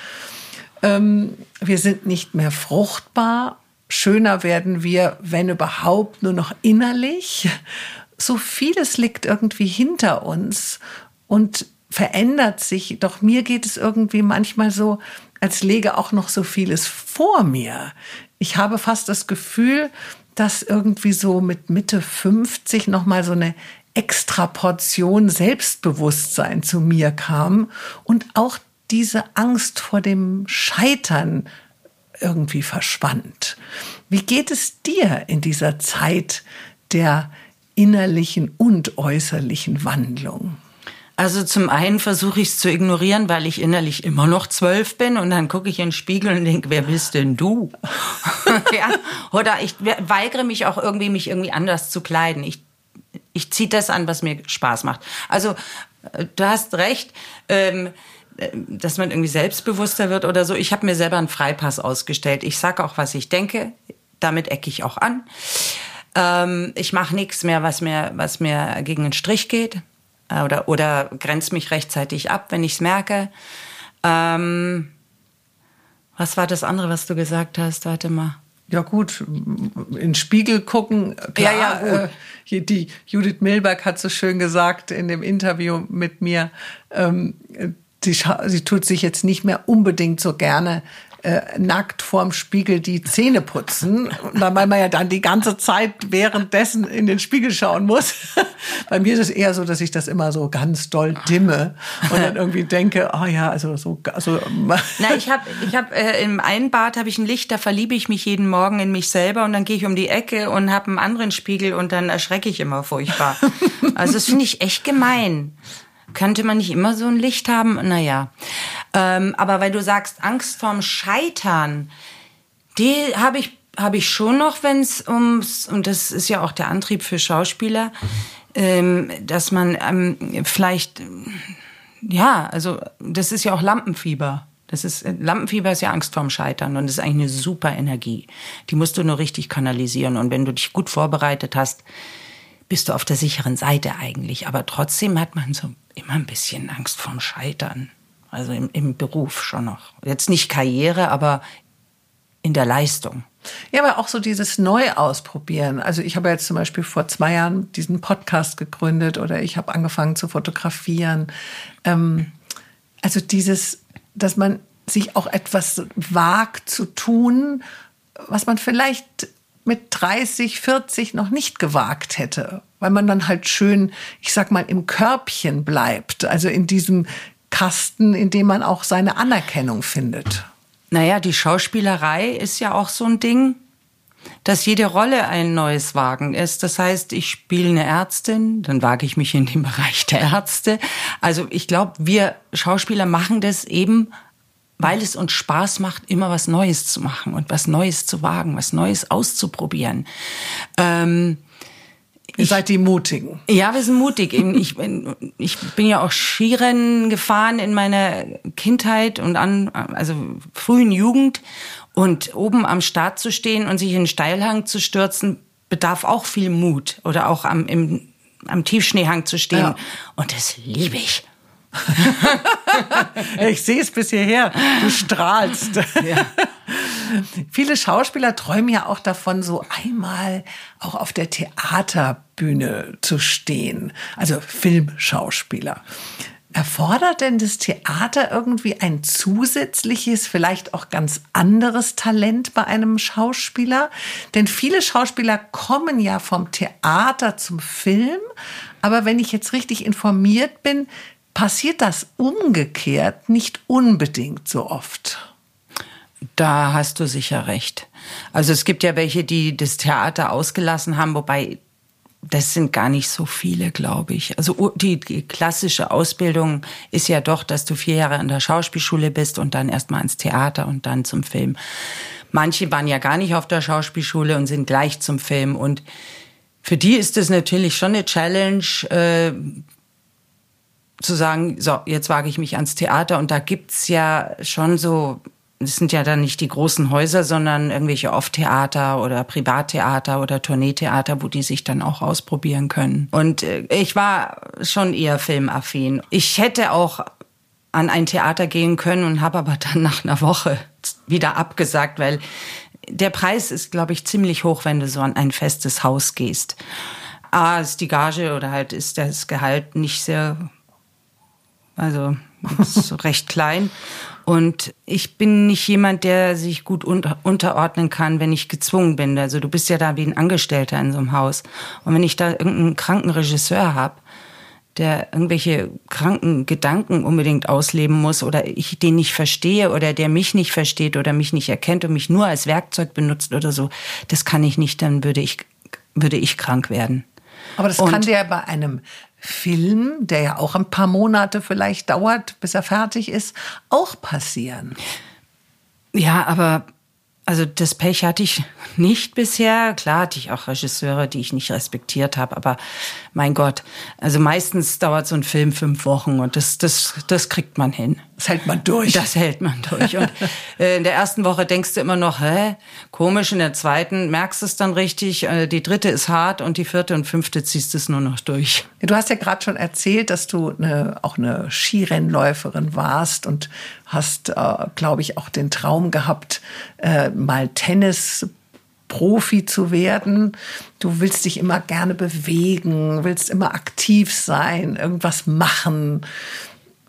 Ähm, wir sind nicht mehr fruchtbar. Schöner werden wir, wenn überhaupt, nur noch innerlich. So vieles liegt irgendwie hinter uns. Und verändert sich. Doch mir geht es irgendwie manchmal so, als lege auch noch so vieles vor mir. Ich habe fast das Gefühl, dass irgendwie so mit Mitte 50 noch mal so eine extra Portion Selbstbewusstsein zu mir kam und auch diese Angst vor dem Scheitern irgendwie verschwand. Wie geht es dir in dieser Zeit der innerlichen und äußerlichen Wandlung? Also zum einen versuche ich es zu ignorieren, weil ich innerlich immer noch zwölf bin und dann gucke ich in den Spiegel und denke, wer bist denn du? *laughs* ja, oder ich weigere mich auch irgendwie, mich irgendwie anders zu kleiden. Ich, ich ziehe das an, was mir Spaß macht. Also äh, du hast recht. Ähm, äh, dass man irgendwie selbstbewusster wird oder so. Ich habe mir selber einen Freipass ausgestellt. Ich sage auch, was ich denke. Damit ecke ich auch an. Ähm, ich mache nichts mehr, was mir, was mir gegen den Strich geht. Äh, oder, oder grenze mich rechtzeitig ab, wenn ich es merke. Ähm, was war das andere, was du gesagt hast? Warte mal. Ja gut, in den Spiegel gucken. Klar, ja, ja, äh, die Judith Milberg hat so schön gesagt in dem Interview mit mir, ähm, sie, sie tut sich jetzt nicht mehr unbedingt so gerne äh, nackt vorm Spiegel die Zähne putzen, weil man ja dann die ganze Zeit währenddessen in den Spiegel schauen muss. *laughs* Bei mir ist es eher so, dass ich das immer so ganz doll dimme und dann irgendwie denke, oh ja, also so, also. *laughs* Na, ich habe, ich habe äh, im einen Bad habe ich ein Licht, da verliebe ich mich jeden Morgen in mich selber und dann gehe ich um die Ecke und habe einen anderen Spiegel und dann erschrecke ich immer furchtbar. *laughs* Also das finde ich echt gemein. Könnte man nicht immer so ein Licht haben? Naja. Ähm, aber weil du sagst, Angst vorm Scheitern, die habe ich, hab ich schon noch, wenn es ums, und das ist ja auch der Antrieb für Schauspieler, ähm, dass man ähm, vielleicht, ja, also das ist ja auch Lampenfieber. Das ist, Lampenfieber ist ja Angst vorm Scheitern und das ist eigentlich eine super Energie. Die musst du nur richtig kanalisieren. Und wenn du dich gut vorbereitet hast, bist du auf der sicheren Seite eigentlich. Aber trotzdem hat man so immer ein bisschen Angst vorm Scheitern. Also im, im Beruf schon noch. Jetzt nicht Karriere, aber in der Leistung. Ja, aber auch so dieses Neuausprobieren. Also ich habe jetzt zum Beispiel vor zwei Jahren diesen Podcast gegründet oder ich habe angefangen zu fotografieren. Ähm, also dieses, dass man sich auch etwas wagt zu tun, was man vielleicht mit 30, 40 noch nicht gewagt hätte, weil man dann halt schön, ich sag mal, im Körbchen bleibt, also in diesem Kasten, in dem man auch seine Anerkennung findet. Naja, die Schauspielerei ist ja auch so ein Ding, dass jede Rolle ein neues Wagen ist. Das heißt, ich spiele eine Ärztin, dann wage ich mich in den *laughs* Bereich der Ärzte. Also ich glaube, wir Schauspieler machen das eben, weil es uns Spaß macht, immer was Neues zu machen und was Neues zu wagen, was Neues auszuprobieren. Ähm, Ihr seid die Mutigen. Ja, wir sind mutig. Ich bin, ich bin ja auch Skirennen gefahren in meiner Kindheit und an, also frühen Jugend. Und oben am Start zu stehen und sich in den Steilhang zu stürzen, bedarf auch viel Mut. Oder auch am, im, am Tiefschneehang zu stehen. Ja. Und das liebe ich. *laughs* ich sehe es bis hierher. Du strahlst. Ja. Viele Schauspieler träumen ja auch davon, so einmal auch auf der Theaterbühne zu stehen. Also Filmschauspieler. Erfordert denn das Theater irgendwie ein zusätzliches, vielleicht auch ganz anderes Talent bei einem Schauspieler? Denn viele Schauspieler kommen ja vom Theater zum Film. Aber wenn ich jetzt richtig informiert bin, passiert das umgekehrt nicht unbedingt so oft. Da hast du sicher recht. Also es gibt ja welche, die das Theater ausgelassen haben, wobei das sind gar nicht so viele, glaube ich. Also die, klassische Ausbildung ist ja doch, dass du vier Jahre an der Schauspielschule bist und dann erstmal ins Theater und dann zum Film. Manche waren ja gar nicht auf der Schauspielschule und sind gleich zum Film. Und für die ist es natürlich schon eine Challenge, äh, zu sagen, so, jetzt wage ich mich ans Theater und da gibt's ja schon so, das sind ja dann nicht die großen Häuser, sondern irgendwelche Off-Theater oder Privattheater oder Tourneetheater, wo die sich dann auch ausprobieren können. Und äh, ich war schon eher filmaffin. Ich hätte auch an ein Theater gehen können und habe aber dann nach einer Woche wieder abgesagt, weil der Preis ist, glaube ich, ziemlich hoch, wenn du so an ein festes Haus gehst. A, ist die Gage oder halt ist das Gehalt nicht sehr also ist *laughs* recht klein. Und ich bin nicht jemand, der sich gut unter unterordnen kann, wenn ich gezwungen bin. Also du bist ja da wie ein Angestellter in so einem Haus. Und wenn ich da irgendeinen kranken Regisseur habe, der irgendwelche kranken Gedanken unbedingt ausleben muss oder ich den nicht verstehe oder der mich nicht versteht oder mich nicht erkennt und mich nur als Werkzeug benutzt oder so, das kann ich nicht, dann würde ich, würde ich krank werden. Aber das und kann dir bei einem Film, der ja auch ein paar Monate vielleicht dauert, bis er fertig ist, auch passieren. Ja, aber also das Pech hatte ich nicht bisher. Klar hatte ich auch Regisseure, die ich nicht respektiert habe, aber mein Gott, also meistens dauert so ein Film fünf Wochen und das, das, das kriegt man hin. Das hält man durch. Das hält man durch. Und *laughs* äh, in der ersten Woche denkst du immer noch, hä, komisch. In der zweiten merkst du es dann richtig. Äh, die dritte ist hart und die vierte und fünfte ziehst du es nur noch durch. Du hast ja gerade schon erzählt, dass du eine, auch eine Skirennläuferin warst und hast, äh, glaube ich, auch den Traum gehabt, äh, mal Tennis Profi zu werden. Du willst dich immer gerne bewegen, willst immer aktiv sein, irgendwas machen.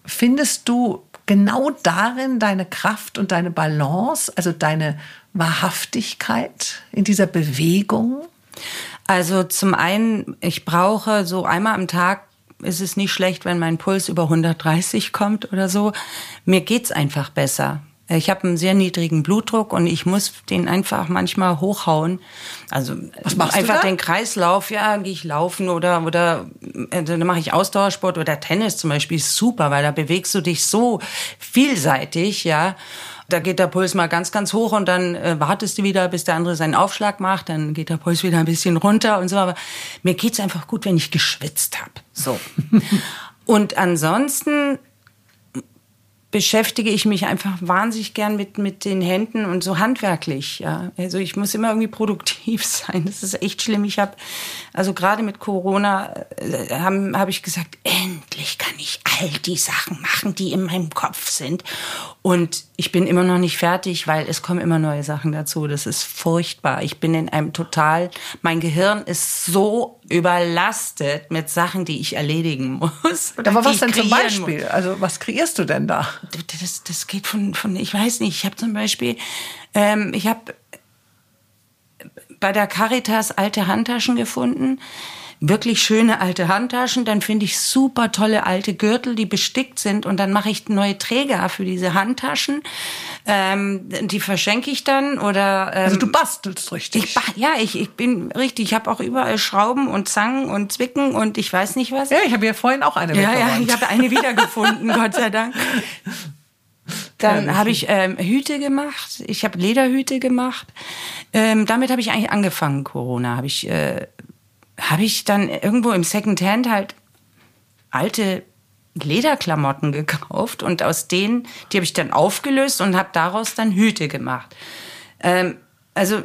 Findest du genau darin deine Kraft und deine Balance, also deine Wahrhaftigkeit in dieser Bewegung? Also zum einen, ich brauche so einmal am Tag ist es nicht schlecht, wenn mein Puls über 130 kommt oder so. Mir geht's einfach besser. Ich habe einen sehr niedrigen Blutdruck und ich muss den einfach manchmal hochhauen. Also Was machst einfach du da? den Kreislauf, ja, gehe ich laufen oder oder äh, dann mache ich Ausdauersport oder Tennis zum Beispiel ist super, weil da bewegst du dich so vielseitig, ja. Da geht der Puls mal ganz, ganz hoch und dann äh, wartest du wieder, bis der andere seinen Aufschlag macht. Dann geht der Puls wieder ein bisschen runter und so. Aber mir geht's einfach gut, wenn ich geschwitzt habe. So. *laughs* und ansonsten beschäftige ich mich einfach wahnsinnig gern mit, mit den Händen und so handwerklich. Ja. Also ich muss immer irgendwie produktiv *laughs* sein. Das ist echt schlimm. Ich habe, also gerade mit Corona äh, habe hab ich gesagt, endlich kann ich all die Sachen machen, die in meinem Kopf sind. Und ich bin immer noch nicht fertig, weil es kommen immer neue Sachen dazu. Das ist furchtbar. Ich bin in einem total, mein Gehirn ist so überlastet mit Sachen, die ich erledigen muss. Aber was denn zum Beispiel? Muss. Also was kreierst du denn da? Das, das geht von, von ich weiß nicht, ich habe zum Beispiel, ähm, ich habe bei der Caritas alte Handtaschen gefunden wirklich schöne alte Handtaschen, dann finde ich super tolle alte Gürtel, die bestickt sind und dann mache ich neue Träger für diese Handtaschen. Ähm, die verschenke ich dann oder ähm, also du bastelst richtig. Ich, ja, ich, ich bin richtig. Ich habe auch überall Schrauben und Zangen und Zwicken und ich weiß nicht was. Ja, ich habe ja vorhin auch eine Ja, ja, ich habe eine wiedergefunden, *laughs* Gott sei Dank. Dann habe ich ähm, Hüte gemacht. Ich habe Lederhüte gemacht. Ähm, damit habe ich eigentlich angefangen, Corona. Habe ich, äh, hab ich dann irgendwo im Secondhand halt alte Lederklamotten gekauft und aus denen, die habe ich dann aufgelöst und habe daraus dann Hüte gemacht. Ähm, also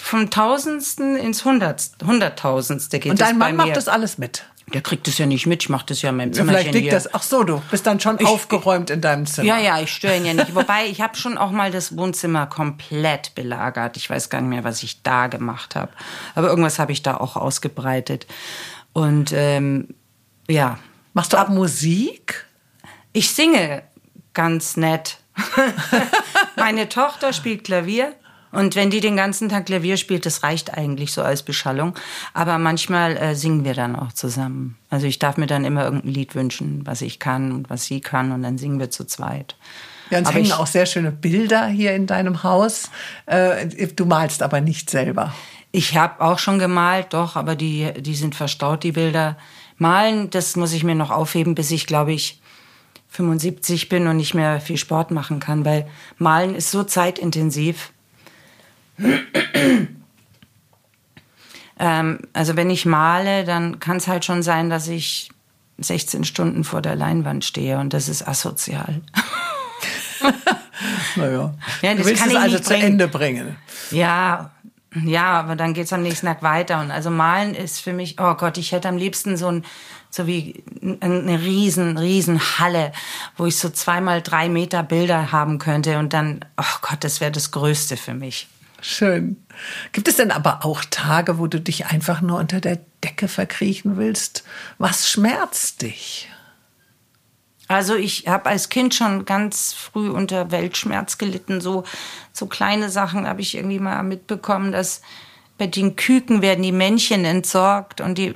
vom Tausendsten ins Hunderttausendste geht Und dein Mann macht das alles mit. Der kriegt das ja nicht mit, ich mache das ja in meinem Zimmer. vielleicht liegt das. Ach so, du bist dann schon aufgeräumt in deinem Zimmer. Ja, ja, ich störe ihn ja nicht. Wobei, ich habe schon auch mal das Wohnzimmer komplett belagert. Ich weiß gar nicht mehr, was ich da gemacht habe. Aber irgendwas habe ich da auch ausgebreitet. Und ähm, ja, Machst du auch Musik? ich singe ganz nett. *laughs* Meine Tochter spielt Klavier. Und wenn die den ganzen Tag Klavier spielt, das reicht eigentlich so als Beschallung. Aber manchmal äh, singen wir dann auch zusammen. Also ich darf mir dann immer irgendein Lied wünschen, was ich kann und was sie kann. Und dann singen wir zu zweit. Ja, Aber hängen ich- auch sehr schöne Bilder hier in deinem Haus. Äh, Du malst aber nicht selber. Ich habe auch schon gemalt, doch, aber die, die sind verstaut, die Bilder. Malen, das muss ich mir noch aufheben, bis ich, glaube ich, 75 bin und nicht mehr viel Sport machen kann, weil Malen ist so zeitintensiv. Ähm, also wenn ich male, dann kann es halt schon sein, dass ich 16 Stunden vor der Leinwand stehe und das ist asozial. *laughs* Naja. Ja, du das willst kann es also zu. Ende bringen. Ja, ja, aber dann geht's am nächsten Tag weiter. Und also malen ist für mich, oh Gott, ich hätte am liebsten so ein, so wie eine riesen, riesen Halle, wo ich so zweimal drei Meter Bilder haben könnte. Und dann, oh Gott, das wäre das Größte für mich. Schön. Gibt es denn aber auch Tage, wo du dich einfach nur unter der Decke verkriechen willst? Was schmerzt dich? Also ich habe als Kind schon ganz früh unter Weltschmerz gelitten. So, so kleine Sachen habe ich irgendwie mal mitbekommen, dass bei den Küken werden die Männchen entsorgt und die.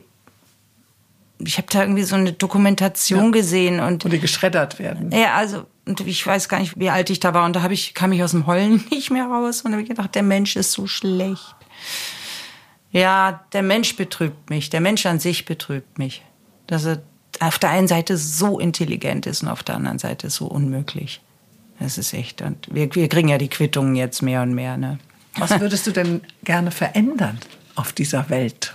Ich habe da irgendwie so eine Dokumentation gesehen und Wo die geschreddert werden? ja, also und ich weiß gar nicht, wie alt ich da war und da habe ich kam ich aus dem Heulen *laughs* nicht mehr raus und habe gedacht, der Mensch ist so schlecht. Ja, der Mensch betrübt mich, der Mensch an sich betrübt mich, dass er auf der einen Seite so intelligent ist und auf der anderen Seite so unmöglich. Das ist echt und wir, wir kriegen ja die Quittungen jetzt mehr und mehr, ne? Was würdest du denn gerne verändern auf dieser Welt?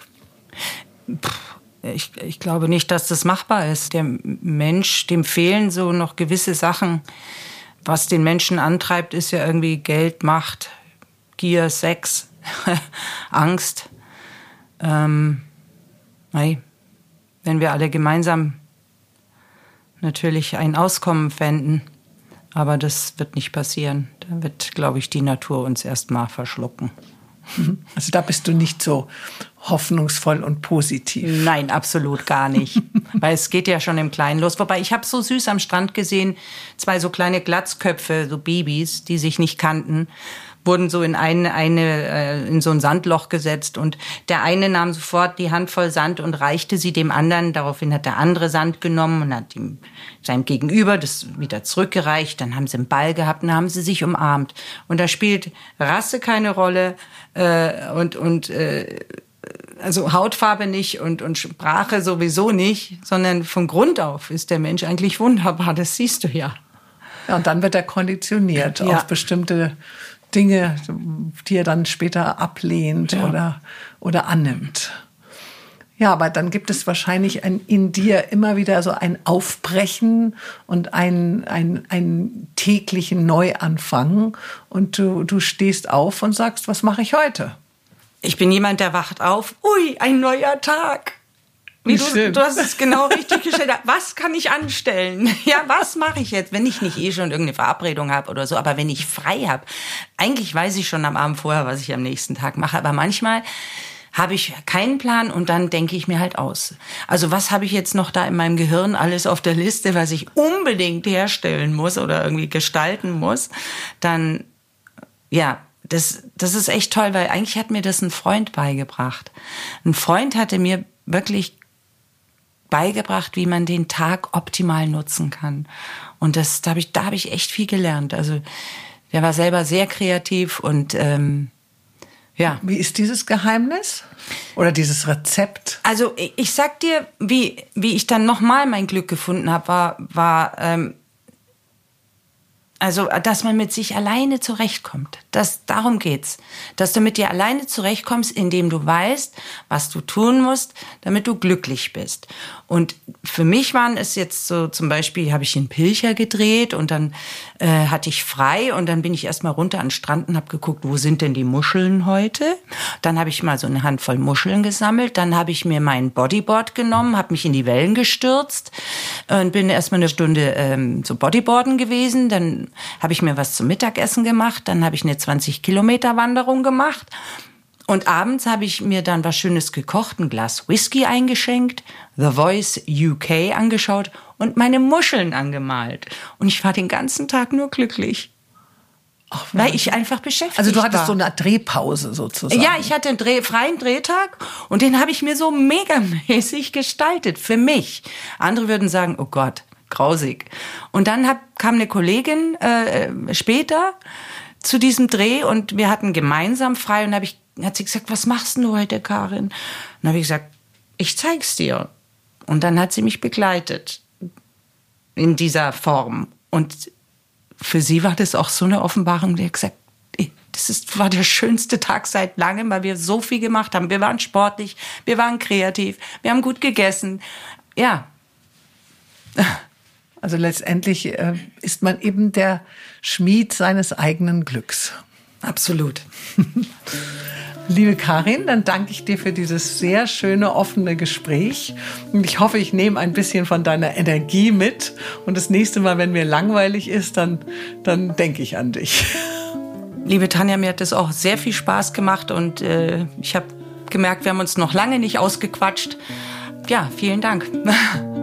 Ich, ich glaube nicht, dass das machbar ist. Der Mensch, dem fehlen so noch gewisse Sachen. Was den Menschen antreibt, ist ja irgendwie Geld, Macht, Gier, Sex, *laughs* Angst. Ähm, nein, wenn wir alle gemeinsam natürlich ein Auskommen fänden, aber das wird nicht passieren. Da wird, glaube ich, die Natur uns erstmal verschlucken. *laughs* Also da bist du nicht so hoffnungsvoll und positiv. Nein, absolut gar nicht. *laughs* Weil es geht ja schon im Kleinen los. Wobei ich habe so süß am Strand gesehen, zwei so kleine Glatzköpfe, so Babys, die sich nicht kannten, wurden so in eine, eine äh, in so ein Sandloch gesetzt und der eine nahm sofort die Handvoll Sand und reichte sie dem anderen. Daraufhin hat der andere Sand genommen und hat ihm seinem Gegenüber das wieder zurückgereicht. Dann haben sie einen Ball gehabt und haben sie sich umarmt. Und da spielt Rasse keine Rolle äh, und und äh, also Hautfarbe nicht und, und Sprache sowieso nicht, sondern von Grund auf ist der Mensch eigentlich wunderbar. Das siehst du ja. Ja, und dann wird er konditioniert Ja. auf bestimmte Dinge, die er dann später ablehnt Ja. oder, oder annimmt. Ja, aber dann gibt es wahrscheinlich ein, in dir immer wieder so ein Aufbrechen und ein, ein, einen täglichen Neuanfang. Und du, du stehst auf und sagst, was mache ich heute? Ich bin jemand, der wacht auf. Ui, ein neuer Tag. Wie du, du hast es genau richtig gestellt. Was kann ich anstellen? *laughs* Ja, was mache ich jetzt, wenn ich nicht eh schon irgendeine Verabredung habe oder so, aber wenn ich frei habe? Eigentlich weiß ich schon am Abend vorher, was ich am nächsten Tag mache, aber manchmal habe ich keinen Plan und dann denke ich mir halt aus. Also was habe ich jetzt noch da in meinem Gehirn alles auf der Liste, was ich unbedingt herstellen muss oder irgendwie gestalten muss? Dann ja, das, das ist echt toll, weil eigentlich hat mir das ein Freund beigebracht. Ein Freund hatte mir wirklich beigebracht, wie man den Tag optimal nutzen kann. Und das, da habe ich, da habe ich echt viel gelernt. Also der war selber sehr kreativ und ähm, ja. Wie ist dieses Geheimnis oder dieses Rezept? Also ich, ich sag dir, wie wie ich dann nochmal mein Glück gefunden habe, war war ähm, also, dass man mit sich alleine zurechtkommt. Das, darum geht's. Dass du mit dir alleine zurechtkommst, indem du weißt, was du tun musst, damit du glücklich bist. Und für mich waren es jetzt so, zum Beispiel habe ich in Pilcher gedreht und dann äh, hatte ich frei und dann bin ich erstmal runter an den Strand und habe geguckt, wo sind denn die Muscheln heute? Dann habe ich mal so eine Handvoll Muscheln gesammelt. Dann habe ich mir mein Bodyboard genommen, habe mich in die Wellen gestürzt und bin erstmal eine Stunde ähm, so Bodyboarden gewesen. Dann habe ich mir was zum Mittagessen gemacht, dann habe ich eine 20 Kilometer Wanderung gemacht und abends habe ich mir dann was Schönes gekocht, ein Glas Whisky eingeschenkt, The Voice UK angeschaut und meine Muscheln angemalt. Und ich war den ganzen Tag nur glücklich. Ach, weil ich einfach beschäftigt war. Also du hattest war. so eine Drehpause sozusagen. Ja, ich hatte einen Dreh, freien Drehtag und den habe ich mir so megamäßig gestaltet für mich. Andere würden sagen, oh Gott, grausig. Und dann hab, kam eine Kollegin äh, später zu diesem Dreh und wir hatten gemeinsam frei und hab ich, hat sie gesagt, was machst du heute, Karin? Und dann habe ich gesagt, ich zeig's dir. Und dann hat sie mich begleitet in dieser Form. Und für sie war das auch so eine Offenbarung. Die hat gesagt, das ist, war der schönste Tag seit langem, weil wir so viel gemacht haben. Wir waren sportlich, wir waren kreativ, wir haben gut gegessen. Ja. Also letztendlich äh, ist man eben der Schmied seines eigenen Glücks. Absolut. *laughs* Liebe Karin, dann danke ich dir für dieses sehr schöne, offene Gespräch. Und ich hoffe, ich nehme ein bisschen von deiner Energie mit. Und das nächste Mal, wenn mir langweilig ist, dann, dann denke ich an dich. *laughs* Liebe Tanja, mir hat das auch sehr viel Spaß gemacht und äh, ich habe gemerkt, wir haben uns noch lange nicht ausgequatscht. Ja, vielen Dank. *laughs*